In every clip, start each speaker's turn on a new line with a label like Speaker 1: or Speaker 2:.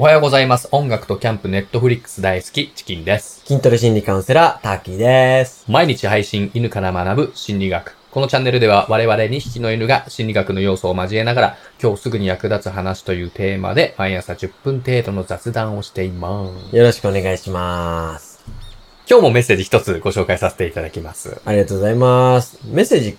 Speaker 1: おはようございます。音楽とキャンプ、ネットフリックス大好き、チキンです。
Speaker 2: 筋トレ心理カウンセラー、ターキーです。
Speaker 1: 毎日配信、犬から学ぶ心理学。このチャンネルでは我々2匹の犬が心理学の要素を交えながら、今日すぐに役立つ話というテーマで、毎朝10分程度の雑談をしています。
Speaker 2: よろしくお願いします。
Speaker 1: 今日もメッセージ一つご紹介させていただきます。
Speaker 2: ありがとうございます。メッセージ、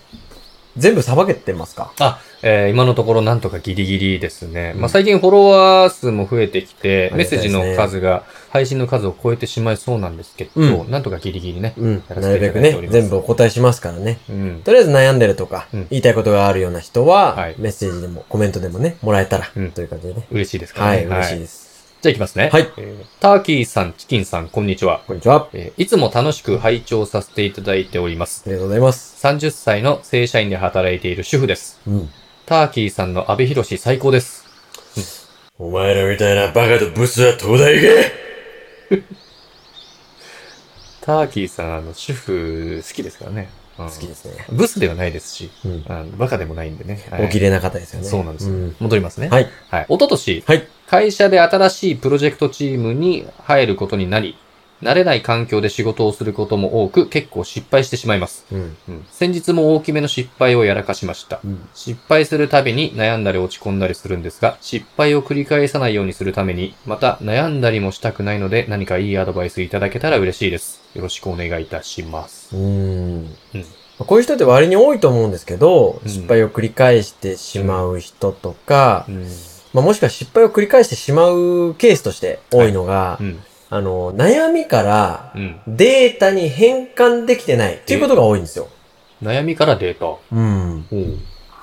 Speaker 2: 全部さばけてますか？
Speaker 1: あ、えー今のところなんとかギリギリですね。
Speaker 2: うん
Speaker 1: まあ、最近フォロワー数も増えてきて、
Speaker 2: あ
Speaker 1: メッセージの数が配信の数を超えてしまいそうなんですけど、
Speaker 2: うん
Speaker 1: なんとかギリギリね。
Speaker 2: うん。
Speaker 1: やら
Speaker 2: な
Speaker 1: せていた
Speaker 2: るべくね、
Speaker 1: だいております
Speaker 2: 全部お答えしますからね。
Speaker 1: うん。
Speaker 2: とりあえず悩んでるとか、
Speaker 1: うん
Speaker 2: 言いたいことがあるような人は、
Speaker 1: はい
Speaker 2: メッセージでもコメントでもね、もらえたら、
Speaker 1: うん
Speaker 2: という感じでね。
Speaker 1: 嬉しいですか
Speaker 2: はい、
Speaker 1: ね。
Speaker 2: 嬉しいです。
Speaker 1: じゃあ行きますね。
Speaker 2: はい
Speaker 1: えーターキーさん、チキンさん、こんにちは。
Speaker 2: こんにちは。
Speaker 1: えーいつも楽しく拝聴させていただいております。
Speaker 2: ありがとうございます。
Speaker 1: 30歳の正社員で働いている主婦です。
Speaker 2: うん。
Speaker 1: ターキーさんの阿部寛最高です。
Speaker 2: お前らみたいなバカとブスは東大行け
Speaker 1: ターキーさん、あの、主婦好きですからね。うん
Speaker 2: 好きですね。
Speaker 1: ブスではないですし、
Speaker 2: うん。
Speaker 1: あのバカでもないんでね。はい
Speaker 2: お綺麗な方ですよね。
Speaker 1: そうなんですよ
Speaker 2: ん
Speaker 1: 戻りますね。
Speaker 2: はい。
Speaker 1: はい。一昨年、
Speaker 2: はい。
Speaker 1: 会社で新しいプロジェクトチームに入ることになり、慣れない環境で仕事をすることも多く、結構失敗してしまいます。
Speaker 2: うん。
Speaker 1: うん先日も大きめの失敗をやらかしました。
Speaker 2: うん。
Speaker 1: 失敗するたびに悩んだり落ち込んだりするんですが、失敗を繰り返さないようにするために、また悩んだりもしたくないので、何かいいアドバイスいただけたら嬉しいです。よろしくお願いいたします。
Speaker 2: うーん
Speaker 1: うん
Speaker 2: こういう人って割に多いと思うんですけど、
Speaker 1: うん
Speaker 2: 失敗を繰り返してしまう人とか、
Speaker 1: うん。
Speaker 2: まあ、もしくは失敗を繰り返してしまうケースとして多いのが、
Speaker 1: うん。
Speaker 2: あの、悩みから
Speaker 1: うん。
Speaker 2: データに変換できてないっていうことが多いんですよ。
Speaker 1: 悩みからデータ。
Speaker 2: うん。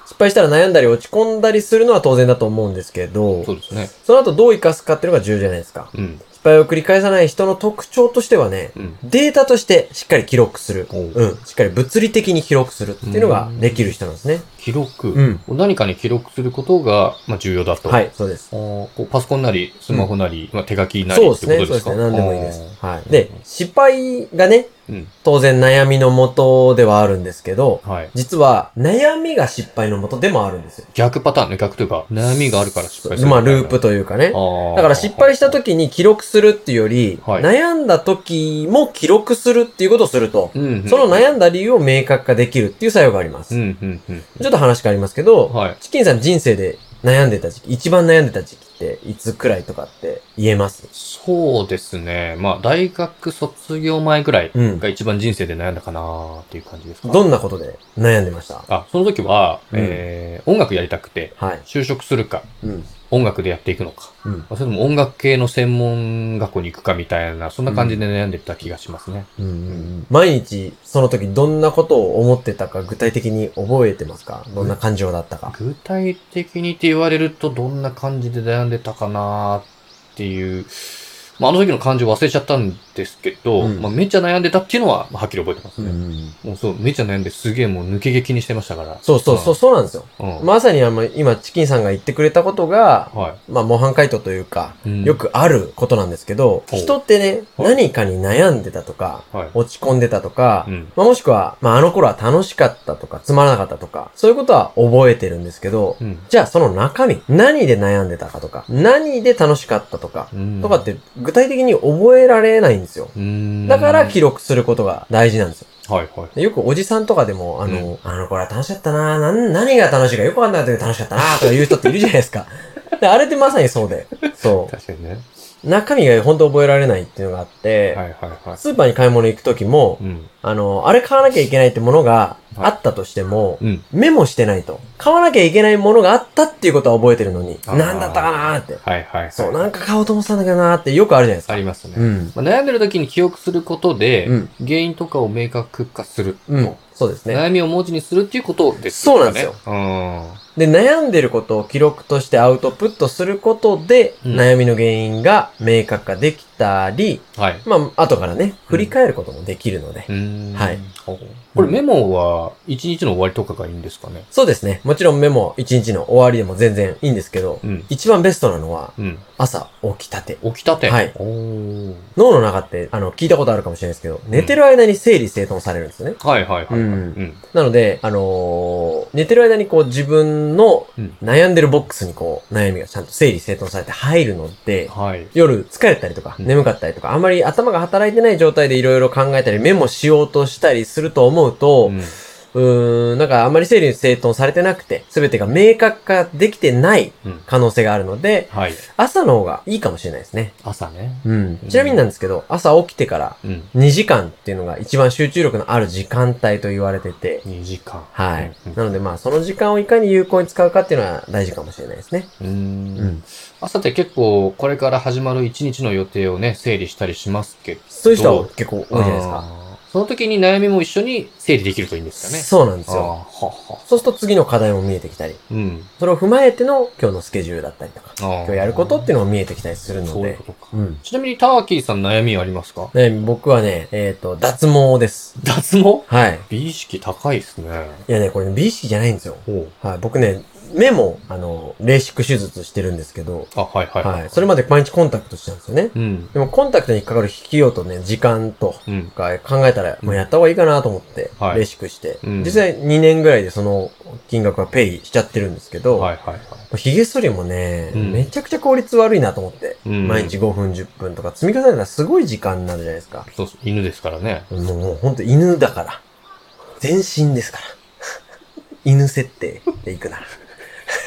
Speaker 2: 失敗したら悩んだり落ち込んだりするのは当然だと思うんですけど、
Speaker 1: そうですね。
Speaker 2: その後どう活かすかっていうのが重要じゃないですか。
Speaker 1: うん。
Speaker 2: 失敗を繰り返さない人の特徴としてはね、
Speaker 1: うん。
Speaker 2: データとしてしっかり記録する。
Speaker 1: おう
Speaker 2: うん。しっかり物理的に記録するっていうのができる人なんですね。
Speaker 1: 記録。
Speaker 2: うん。
Speaker 1: 何かに記録することが、まあ、重要だと。。
Speaker 2: はいい、そうです。
Speaker 1: こうパソコンなり、スマホなり、まあ、手書きなりって
Speaker 2: そうですね。
Speaker 1: ことですか
Speaker 2: そうですね。何でもいいです。
Speaker 1: あ
Speaker 2: はい。で、失敗がね。当然悩みの元ではあるんですけど、
Speaker 1: はい。
Speaker 2: 実は悩みが失敗の元でもあるんですよ。
Speaker 1: 逆パターンね、逆というか、悩みがあるから失敗する。
Speaker 2: まあ、ループというかね。だから失敗した時に記録するっていうより、
Speaker 1: はい
Speaker 2: 悩んだ時も記録するっていうことをすると、
Speaker 1: うんうん、
Speaker 2: その悩んだ理由を明確化できるっていう作用があります。
Speaker 1: うん、うん、うん。
Speaker 2: ちょっと話変わりますけど、
Speaker 1: はい。
Speaker 2: チキンさん人生で悩んでた時期、一番悩んでた時期っていつくらいとかって言えます？
Speaker 1: そうですね。まあ、大学卒業前ぐらい
Speaker 2: うん
Speaker 1: が一番人生で悩んだかなーっていう感じですか。
Speaker 2: どんなことで悩んでました？
Speaker 1: あ、その時は、
Speaker 2: うん
Speaker 1: えー、音楽やりたくて、
Speaker 2: はい。
Speaker 1: 就職するか、
Speaker 2: うん。
Speaker 1: 音楽でやっていくのか、
Speaker 2: うん。
Speaker 1: まあそれとも音楽系の専門学校に行くかみたいな、そんな感じで悩んでた気がしますね。
Speaker 2: うん毎日、その時どんなことを思ってたか具体的に覚えてますか？どんな感情だったか。
Speaker 1: 具体的にって言われるとどんな感じで悩んでたかなっていう、まあ、あの時の感情忘れちゃったんですけど、
Speaker 2: うん
Speaker 1: まあ、めっちゃ悩んでたっていうのは、まあはっきり覚えてますね。
Speaker 2: ん。
Speaker 1: もうそう、めっちゃ悩んですげえもう抜け毛気にしてましたから。
Speaker 2: そうそうそう、そうなんですよ。
Speaker 1: うん。うん。
Speaker 2: まさにあの今、チキンさんが言ってくれたことが、
Speaker 1: は
Speaker 2: まあ模範解答というか、
Speaker 1: い。うん
Speaker 2: よ、くあることなんですけど、
Speaker 1: お
Speaker 2: 人ってね、
Speaker 1: はい
Speaker 2: 何かに悩んでたとか、
Speaker 1: はい。
Speaker 2: 落ち込んでたとか、
Speaker 1: うん。
Speaker 2: まあ、もしくは、まあ、あの頃は楽しかったとか、つまらなかったとか、そういうことは覚えてるんですけど、
Speaker 1: うん。
Speaker 2: じゃあその中身、何で悩んでたかとか、何で楽しかったとか、
Speaker 1: うん
Speaker 2: とかって具体的に覚えられないんですよ。だから記録することが大事なんですよ。
Speaker 1: はいはい。
Speaker 2: でよくおじさんとかでも、あの、あの頃は楽しかったななん何が楽しいかよくわかんないけど楽しかったなとか言う人っているじゃないですか。であれってまさにそうで。そ
Speaker 1: 確かにね。
Speaker 2: う。中身が本当覚えられないっていうのがあって、
Speaker 1: はいはいはい。
Speaker 2: スーパーに買い物行くときも、
Speaker 1: うん。
Speaker 2: あの、あれ買わなきゃいけないってものが
Speaker 1: はい
Speaker 2: あったとしても、
Speaker 1: うん。
Speaker 2: メモしてないと。買わなきゃいけないものがあったっていうことは覚えてるのに、
Speaker 1: あー
Speaker 2: なんだったかなーって。
Speaker 1: はいはいはい。
Speaker 2: そう、なんか買おうと思ってたんだけどなーってよくあるじゃないですか。
Speaker 1: ありますね。
Speaker 2: うん。
Speaker 1: まあ、悩んでる時に記憶することで、
Speaker 2: うん
Speaker 1: 原因とかを明確化すると。
Speaker 2: うん。そうですね。
Speaker 1: 悩みを文字にするっていうことです
Speaker 2: そうなんですよ。
Speaker 1: うん。
Speaker 2: で、悩んでることを記録としてアウトプットすることで、
Speaker 1: うん
Speaker 2: 悩みの原因が明確化できたり、
Speaker 1: はい。
Speaker 2: まあ、後からね、振り返ることもできるので。
Speaker 1: うーん
Speaker 2: はい。
Speaker 1: ほうこれメモはは、一日の終わりとかがいいんですかね？
Speaker 2: そうですね。もちろんメモ一日の終わりでも全然いいんですけど、
Speaker 1: うん。
Speaker 2: 一番ベストなのは
Speaker 1: うん。
Speaker 2: 朝起きたて。
Speaker 1: 起きたて？
Speaker 2: はい
Speaker 1: おー
Speaker 2: 脳の中って、あの、聞いたことあるかもしれないですけど、寝てる間に整理整頓されるんですよね。
Speaker 1: はいはいはいはい。
Speaker 2: う
Speaker 1: うんん。
Speaker 2: なので、あのー寝てる間にこう自分の
Speaker 1: うん
Speaker 2: 悩んでるボックスにこう悩みがちゃんと整理整頓されて入るので、
Speaker 1: はい。
Speaker 2: 夜疲れたりとか、
Speaker 1: うん
Speaker 2: 眠かったりとか、あんまり頭が働いてない状態でいろいろ考えたり、メモしようとしたりすると思うと、
Speaker 1: うん
Speaker 2: うーん、なんかあんまり整理整頓されてなくて、すべてが明確化できてない
Speaker 1: うん。
Speaker 2: 可能性があるので、
Speaker 1: はい。
Speaker 2: 朝の方がいいかもしれないですね。
Speaker 1: 朝ね。
Speaker 2: うん。ちなみになんですけど、朝起きてから
Speaker 1: うん。
Speaker 2: 2時間っていうのが一番集中力のある時間帯と言われてて、
Speaker 1: 2時間。
Speaker 2: はい。
Speaker 1: うん
Speaker 2: なのでまあ、その時間をいかに有効に使うかっていうのは大事かもしれないですね。
Speaker 1: うー。
Speaker 2: うんん。
Speaker 1: 朝って結構、これから始まる一日の予定をね、整理したりしますけど。
Speaker 2: そういう人は結構多いじゃないですか。
Speaker 1: その時に悩みも一緒に整理できるといいんですかね。
Speaker 2: そうなんです
Speaker 1: あーは
Speaker 2: よ。
Speaker 1: は。
Speaker 2: そうすると次の課題も見えてきたり、
Speaker 1: うん。
Speaker 2: それを踏まえての今日のスケジュールだったりとか、
Speaker 1: 今
Speaker 2: 今日やることっていうのも見えてきたりするので
Speaker 1: そういうこ、とか。
Speaker 2: うん。
Speaker 1: ちなみに、ターキーさん悩みありますか？
Speaker 2: ね、僕はね、えっ、と、脱毛です。
Speaker 1: 脱毛？
Speaker 2: はい。
Speaker 1: 美意識高いですね。
Speaker 2: いやね、これね、美意識じゃないんですよ。はい。僕ね、目も、あの、レーシック手術してるんですけど、
Speaker 1: あ、はいはい
Speaker 2: はい。それまで毎日コンタクトしてたんですよね。
Speaker 1: うん。
Speaker 2: でも、コンタクトにかかる費用とね、時間と、
Speaker 1: うん。
Speaker 2: か考えたら、もうやった方がいいかなと思って、
Speaker 1: はい
Speaker 2: レーシックして、
Speaker 1: うん
Speaker 2: 実際2年ぐらいでその金額はペイしちゃってるんですけど、
Speaker 1: はいはいはい。
Speaker 2: 髭剃りもね、
Speaker 1: うん
Speaker 2: めちゃくちゃ効率悪いなと思って、
Speaker 1: うん
Speaker 2: 毎日5分10分とか積み重ねたらすごい時間になるじゃないですか。
Speaker 1: そうそう、犬ですからね。
Speaker 2: もう、もうほんと犬だから。全身ですから。犬設定でいくなら。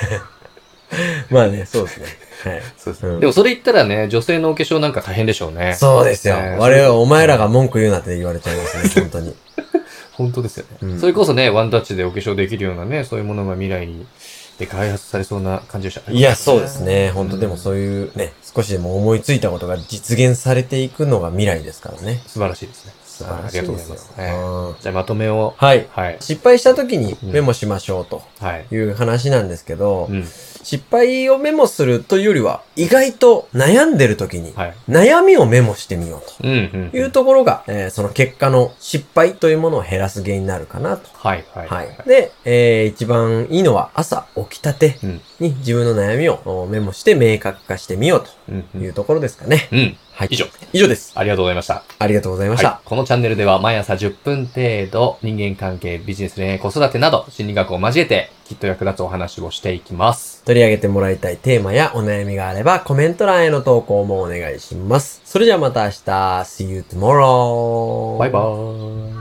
Speaker 2: まあね、そうですね。はい。
Speaker 1: そうです
Speaker 2: うん
Speaker 1: でもそれ言ったらね、女性のお化粧なんか大変でしょうね。
Speaker 2: そうですよ。
Speaker 1: ね
Speaker 2: 我々、お前らが文句言うなって言われちゃいますね、本当に。
Speaker 1: 本当ですよね。
Speaker 2: うん
Speaker 1: それこそね、ワンタッチでお化粧できるようなね、そういうものが未来にで開発されそうな感じがした。
Speaker 2: いや、そうですね。本当でも
Speaker 1: う
Speaker 2: そういうね、少しでも思いついたことが実現されていくのが未来ですからね。
Speaker 1: 素晴らしいですね。ありがとうご
Speaker 2: ですよ
Speaker 1: ざいます。。じゃあまとめを。
Speaker 2: はい。
Speaker 1: はい。
Speaker 2: 失敗した時にメモしましょうと
Speaker 1: はい。
Speaker 2: いう話なんですけど、
Speaker 1: うん。
Speaker 2: 失敗をメモするというよりは、意外と悩んでる時に、
Speaker 1: はい。
Speaker 2: 悩みをメモしてみよう
Speaker 1: うん、うん。
Speaker 2: というところが、えーその結果の失敗というものを減らす原因になるかなと。
Speaker 1: はい、はい。
Speaker 2: はい。で、えー一番いいのは朝起きたて
Speaker 1: うん。
Speaker 2: に自分の悩みをおメモして明確化してみよう
Speaker 1: うん、
Speaker 2: というところですかね。
Speaker 1: うん。
Speaker 2: はい。
Speaker 1: 以上。
Speaker 2: 以上です。
Speaker 1: ありがとうございました。
Speaker 2: ありがとうございました。
Speaker 1: はい、このチャンネルでは毎朝10分程度人間関係、ビジネス、恋愛、子育てなど心理学を交えてきっと役立つお話をしていきます。
Speaker 2: 取り上げてもらいたいテーマやお悩みがあればコメント欄への投稿もお願いします。それじゃあまた明日。See you tomorrow.
Speaker 1: バイバーイ。